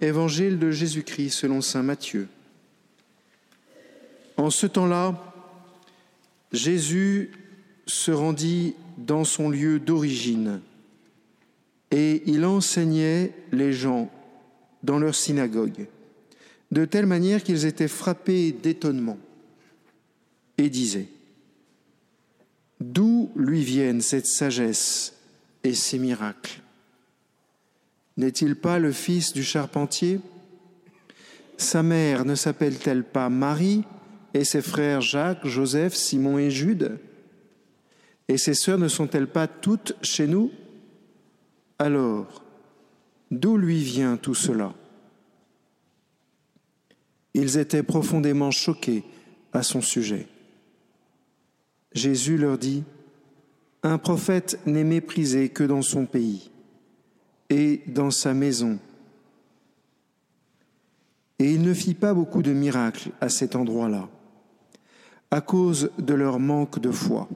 Évangile de Jésus-Christ selon Saint Matthieu. En ce temps-là, Jésus se rendit dans son lieu d'origine et il enseignait les gens dans leur synagogue, de telle manière qu'ils étaient frappés d'étonnement et disaient, D'où lui viennent cette sagesse et ces miracles? N'est-il pas le fils du charpentier? Sa mère ne s'appelle-t-elle pas Marie et ses frères Jacques, Joseph, Simon et Jude? Et ses sœurs ne sont-elles pas toutes chez nous? Alors, d'où lui vient tout cela? Ils étaient profondément choqués à son sujet. Jésus leur dit, Un prophète n'est méprisé que dans son pays et dans sa maison. Et il ne fit pas beaucoup de miracles à cet endroit-là, à cause de leur manque de foi.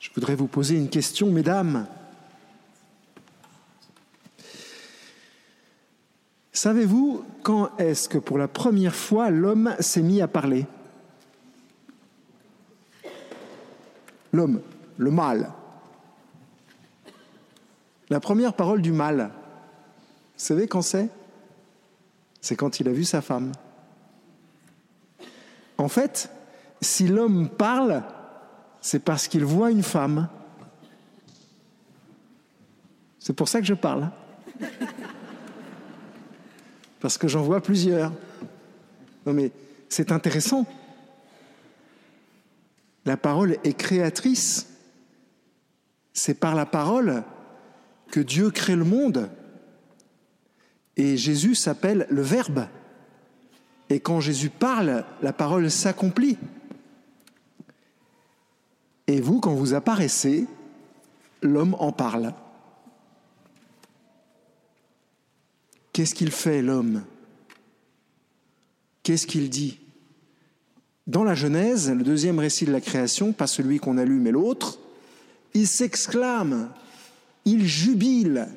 Je voudrais vous poser une question, mesdames. Savez-vous quand est-ce que pour la première fois l'homme s'est mis à parler? L'homme, le mal. La première parole du mal, vous savez quand c'est? C'est quand il a vu sa femme. En fait, si l'homme parle, c'est parce qu'il voit une femme. C'est pour ça que je parle. Parce que j'en vois plusieurs. Non mais c'est intéressant. La parole est créatrice. C'est par la parole que Dieu crée le monde. Et Jésus s'appelle le Verbe. Et quand Jésus parle, la parole s'accomplit. Et vous, quand vous apparaissez, l'homme en parle. Qu'est-ce qu'il fait, l'homme? Qu'est-ce qu'il dit? Dans la Genèse, le deuxième récit de la création, pas celui qu'on a lu, mais l'autre, il s'exclame il jubile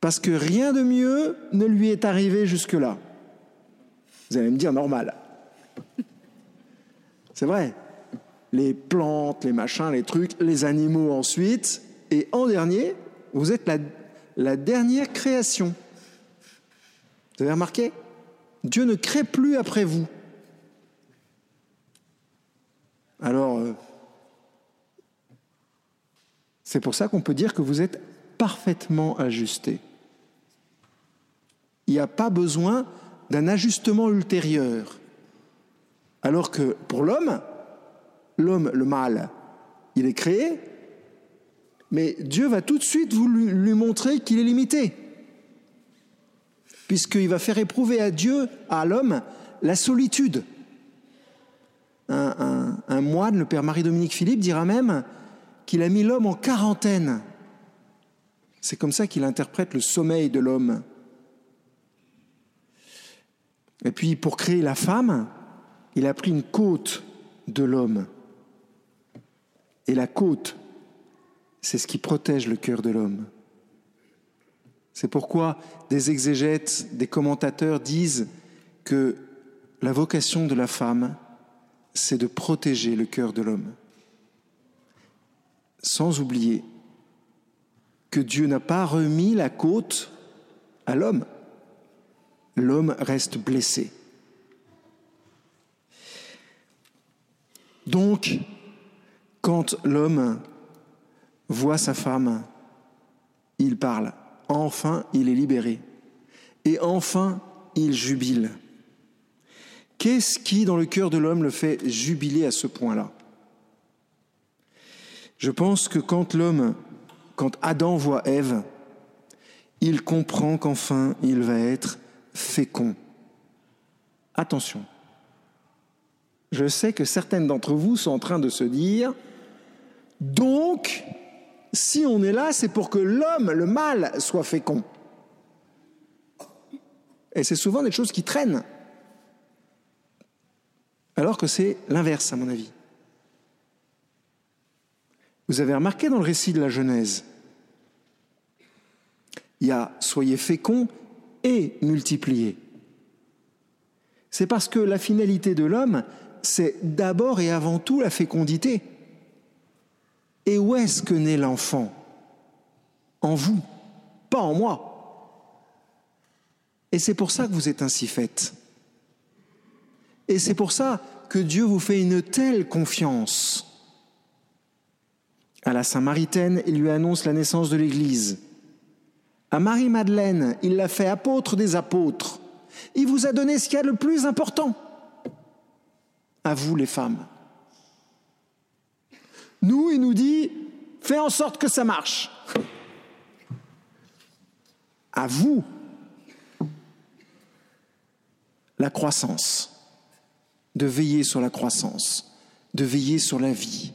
parce que rien de mieux ne lui est arrivé jusque-là. Vous allez me dire normal. C'est vrai. Les plantes, les machins, les trucs, les animaux ensuite. Et en dernier, vous êtes la, dernière création. Vous avez remarqué? Dieu ne crée plus après vous. Alors, euh, c'est pour ça qu'on peut dire que vous êtes parfaitement ajusté. Il n'y a pas besoin d'un ajustement ultérieur. Alors que pour l'homme, l'homme, le mal, il est créé, mais Dieu va tout de suite vous lui, montrer qu'il est limité. Puisqu'il va faire éprouver à Dieu, à l'homme, la solitude. Un, un moine, le père Marie-Dominique Philippe, dira même qu'il a mis l'homme en quarantaine. C'est comme ça qu'il interprète le sommeil de l'homme. Et puis pour créer la femme, il a pris une côte de l'homme. Et la côte, c'est ce qui protège le cœur de l'homme. C'est pourquoi des exégètes, des commentateurs disent que la vocation de la femme, c'est de protéger le cœur de l'homme sans oublier que Dieu n'a pas remis la côte à l'homme. L'homme reste blessé. Donc, quand l'homme voit sa femme, il parle. Enfin, il est libéré. Et enfin, il jubile. Qu'est-ce qui, dans le cœur de l'homme, le fait jubiler à ce point-là? Je pense que quand l'homme, quand Adam voit Ève, il comprend qu'enfin il va être fécond. Attention. Je sais que certaines d'entre vous sont en train de se dire, donc, si on est là, c'est pour que l'homme, le mâle, soit fécond. Et c'est souvent des choses qui traînent. Alors que c'est l'inverse, à mon avis. Vous avez remarqué dans le récit de la Genèse, Il y a soyez féconds et multipliez. C'est parce que la finalité de l'homme, c'est d'abord et avant tout la fécondité. Et où est-ce que naît l'enfant? En vous, pas en moi. Et c'est pour ça que vous êtes ainsi faite. Et c'est pour ça que Dieu vous fait une telle confiance. À la Saint-Maritaine, il lui annonce la naissance de l'Église. À Marie-Madeleine, il l'a fait apôtre des apôtres. Il vous a donné ce qu'il y a le plus important. À vous les femmes. Nous, il nous dit, fais en sorte que ça marche. À vous, la croissance, de veiller sur la croissance, de veiller sur la vie.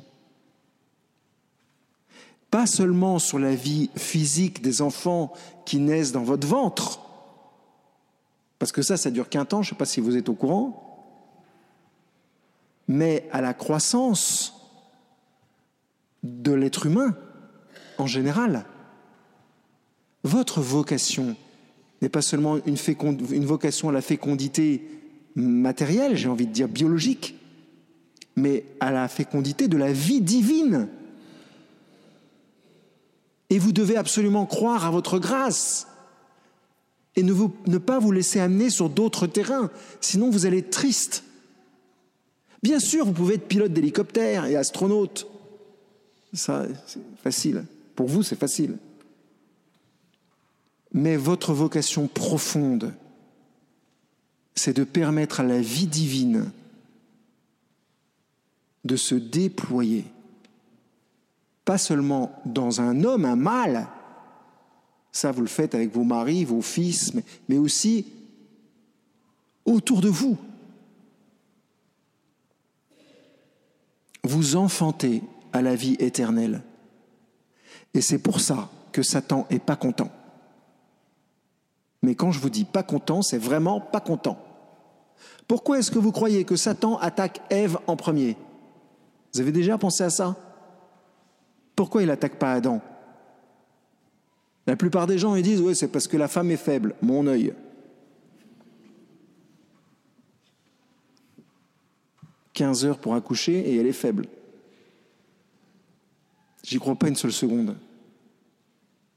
Pas seulement sur la vie physique des enfants qui naissent dans votre ventre, parce que ça, ça dure qu'un temps, je ne sais pas si vous êtes au courant, mais à la croissance de l'être humain en général. Votre vocation n'est pas seulement une, une, vocation à la fécondité matérielle, j'ai envie de dire biologique, mais à la fécondité de la vie divine. Et vous devez absolument croire à votre grâce et ne, pas vous laisser amener sur d'autres terrains, sinon vous allez être triste. Bien sûr, vous pouvez être pilote d'hélicoptère et astronaute. Ça, c'est facile. Pour vous, c'est facile. Mais votre vocation profonde, c'est de permettre à la vie divine de se déployer, pas seulement dans un homme, un mâle, ça, vous le faites avec vos maris, vos fils, mais, aussi autour de vous. Vous enfantez à la vie éternelle. Et c'est pour ça que Satan est pas content. Mais quand je vous dis pas content, c'est vraiment pas content. Pourquoi est-ce que vous croyez que Satan attaque Ève en premier? Vous avez déjà pensé à ça? Pourquoi il n'attaque pas Adam? La plupart des gens ils disent oui c'est parce que la femme est faible, mon œil. 15 heures pour accoucher et elle est faible. J'y crois pas une seule seconde.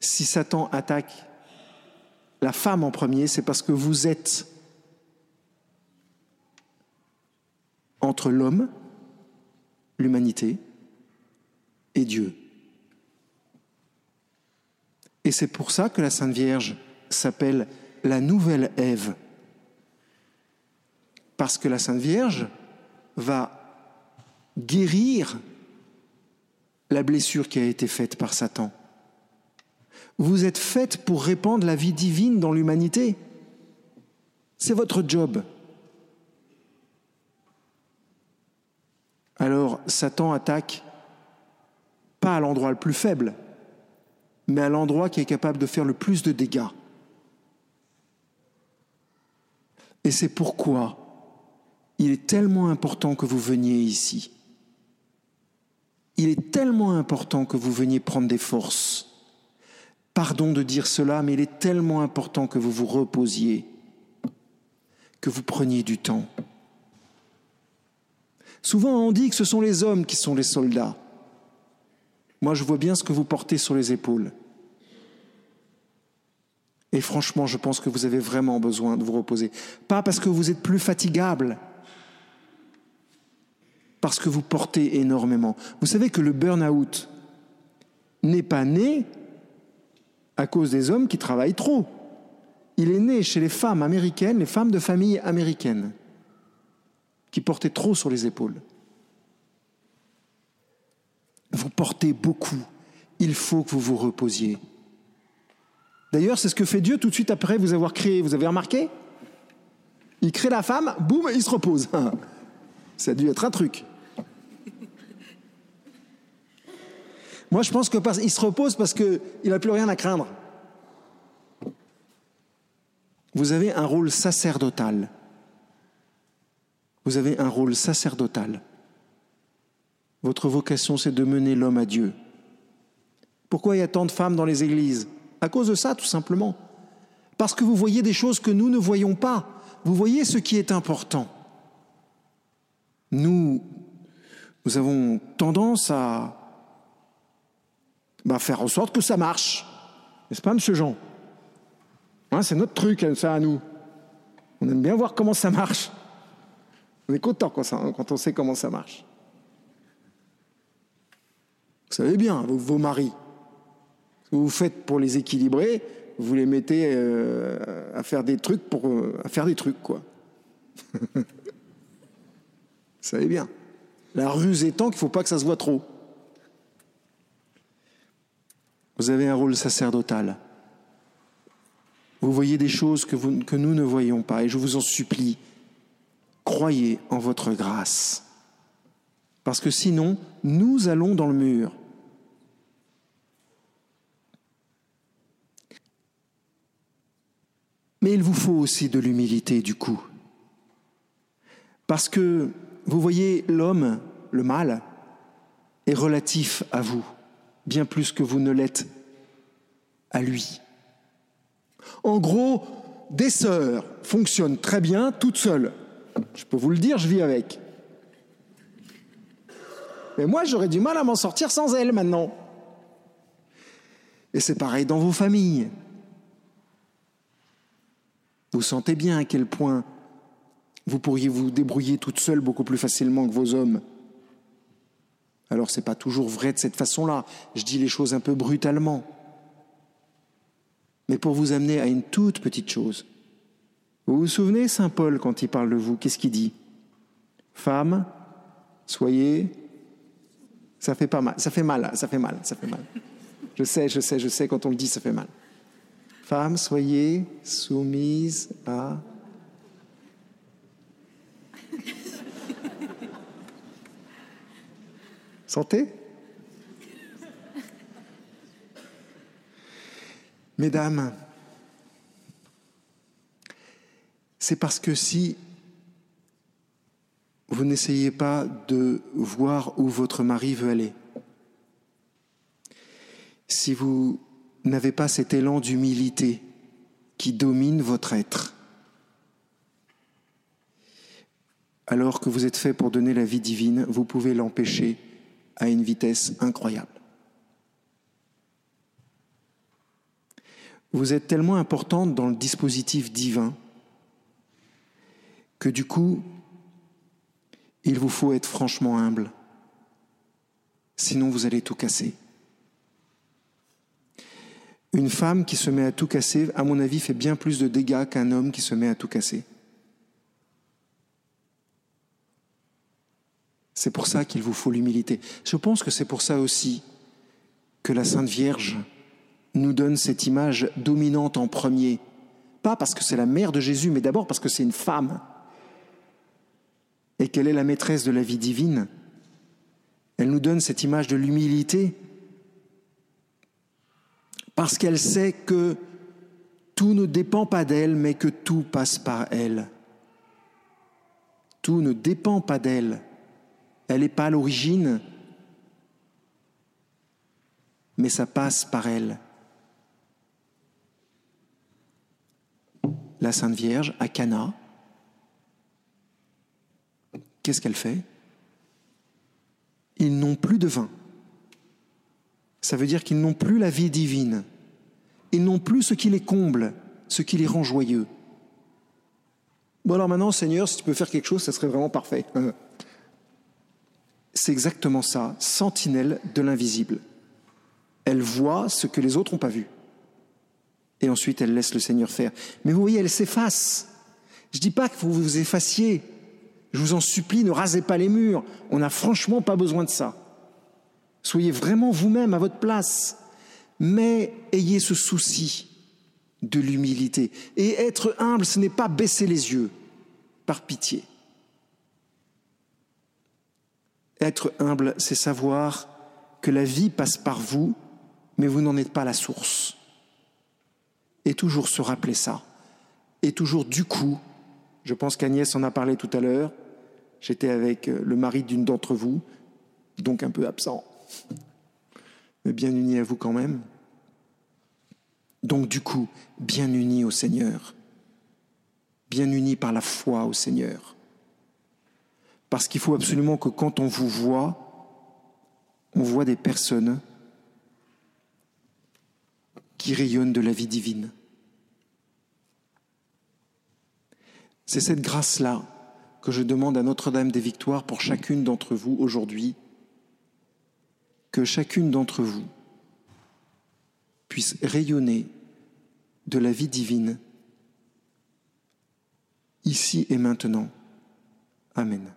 Si Satan attaque la femme en premier, c'est parce que vous êtes entre l'homme, l'humanité et Dieu. Et c'est pour ça que la Sainte Vierge s'appelle la nouvelle Ève. Parce que la Sainte Vierge va guérir la blessure qui a été faite par Satan. Vous êtes faite pour répandre la vie divine dans l'humanité. C'est votre job. Alors Satan attaque pas à l'endroit le plus faible, mais à l'endroit qui est capable de faire le plus de dégâts. Et c'est pourquoi il est tellement important que vous veniez ici. Il est tellement important que vous veniez prendre des forces. Pardon de dire cela, mais il est tellement important que vous vous reposiez, que vous preniez du temps. Souvent on dit que ce sont les hommes qui sont les soldats. Moi, je vois bien ce que vous portez sur les épaules. Et franchement, je pense que vous avez vraiment besoin de vous reposer. Pas parce que vous êtes plus fatigable, parce que vous portez énormément. Vous savez que le burn-out n'est pas né à cause des hommes qui travaillent trop. Il est né chez les femmes américaines, les femmes de famille américaines, qui portaient trop sur les épaules. Vous portez beaucoup. Il faut que vous vous reposiez. D'ailleurs, c'est ce que fait Dieu tout de suite après vous avoir créé. Vous avez remarqué? Il crée la femme, boum, il se repose. Ça a dû être un truc. Moi, je pense qu'il se repose parce qu'il n'a plus rien à craindre. Vous avez un rôle sacerdotal. Vous avez un rôle sacerdotal. Votre vocation, c'est de mener l'homme à Dieu. Pourquoi il y a tant de femmes dans les églises? À cause de ça, tout simplement. Parce que vous voyez des choses que nous ne voyons pas. Vous voyez ce qui est important. Nous, nous avons tendance à bah, faire en sorte que ça marche. N'est-ce pas, monsieur Jean? Hein, C'est notre truc, hein, ça, à nous. On aime bien voir comment ça marche. On est content quand, quand on sait comment ça marche. Vous savez bien, vos, maris, vous faites pour les équilibrer, vous les mettez euh, à faire des trucs pour euh, faire des trucs quoi. vous savez bien. La ruse étant qu'il ne faut pas que ça se voit trop. Vous avez un rôle sacerdotal. Vous voyez des choses que nous ne voyons pas et je vous en supplie, croyez en votre grâce. Parce que sinon, nous allons dans le mur. Mais il vous faut aussi de l'humilité du coup. Parce que, vous voyez, l'homme, le mal, est relatif à vous, bien plus que vous ne l'êtes à lui. En gros, des sœurs fonctionnent très bien toutes seules. Je peux vous le dire, je vis avec. Mais moi, j'aurais du mal à m'en sortir sans elles maintenant. Et c'est pareil dans vos familles. Vous sentez bien à quel point vous pourriez vous débrouiller toute seule beaucoup plus facilement que vos hommes. Alors ce n'est pas toujours vrai de cette façon-là. Je dis les choses un peu brutalement. Mais pour vous amener à une toute petite chose. Vous vous souvenez, Saint Paul, quand il parle de vous, qu'est-ce qu'il dit? Femme, soyez. Ça fait pas mal, ça fait mal, ça fait mal, ça fait mal. Je sais, je sais, je sais, quand on le dit, ça fait mal. Femmes, soyez soumises à... Sentez Mesdames, c'est parce que si vous n'essayez pas de voir où votre mari veut aller, si vous n'avez pas cet élan d'humilité qui domine votre être. Alors que vous êtes fait pour donner la vie divine, vous pouvez l'empêcher à une vitesse incroyable. Vous êtes tellement importante dans le dispositif divin que du coup, il vous faut être franchement humble. Sinon, vous allez tout casser. Une femme qui se met à tout casser, à mon avis, fait bien plus de dégâts qu'un homme qui se met à tout casser. C'est pour ça qu'il vous faut l'humilité. Je pense que c'est pour ça aussi que la Sainte Vierge nous donne cette image dominante en premier. Pas parce que c'est la mère de Jésus, mais d'abord parce que c'est une femme et qu'elle est la maîtresse de la vie divine? Elle nous donne cette image de l'humilité parce qu'elle sait que tout ne dépend pas d'elle, mais que tout passe par elle. Tout ne dépend pas d'elle. Elle n'est pas à l'origine, mais ça passe par elle. La Sainte Vierge à Cana, qu'est-ce qu'elle fait? Ils n'ont plus de vin ça veut dire qu'ils n'ont plus la vie divine. Ils n'ont plus ce qui les comble, ce qui les rend joyeux. Bon alors maintenant, Seigneur, si tu peux faire quelque chose, ça serait vraiment parfait. C'est exactement ça, sentinelle de l'invisible. Elle voit ce que les autres n'ont pas vu. Et ensuite, elle laisse le Seigneur faire. Mais vous voyez, elle s'efface. Je ne dis pas que vous vous effaciez. Je vous en supplie, ne rasez pas les murs. On n'a franchement pas besoin de ça. Soyez vraiment vous-même à votre place, mais ayez ce souci de l'humilité. Et être humble, ce n'est pas baisser les yeux, par pitié. Être humble, c'est savoir que la vie passe par vous, mais vous n'en êtes pas la source. Et toujours se rappeler ça. Et toujours du coup, je pense qu'Agnès en a parlé tout à l'heure, j'étais avec le mari d'une d'entre vous, donc un peu absent mais bien unis à vous quand même. Donc du coup, bien unis au Seigneur, bien unis par la foi au Seigneur. Parce qu'il faut absolument que quand on vous voit, on voit des personnes qui rayonnent de la vie divine. C'est cette grâce-là que je demande à Notre-Dame des Victoires pour chacune d'entre vous aujourd'hui, que chacune d'entre vous puisse rayonner de la vie divine ici et maintenant. Amen.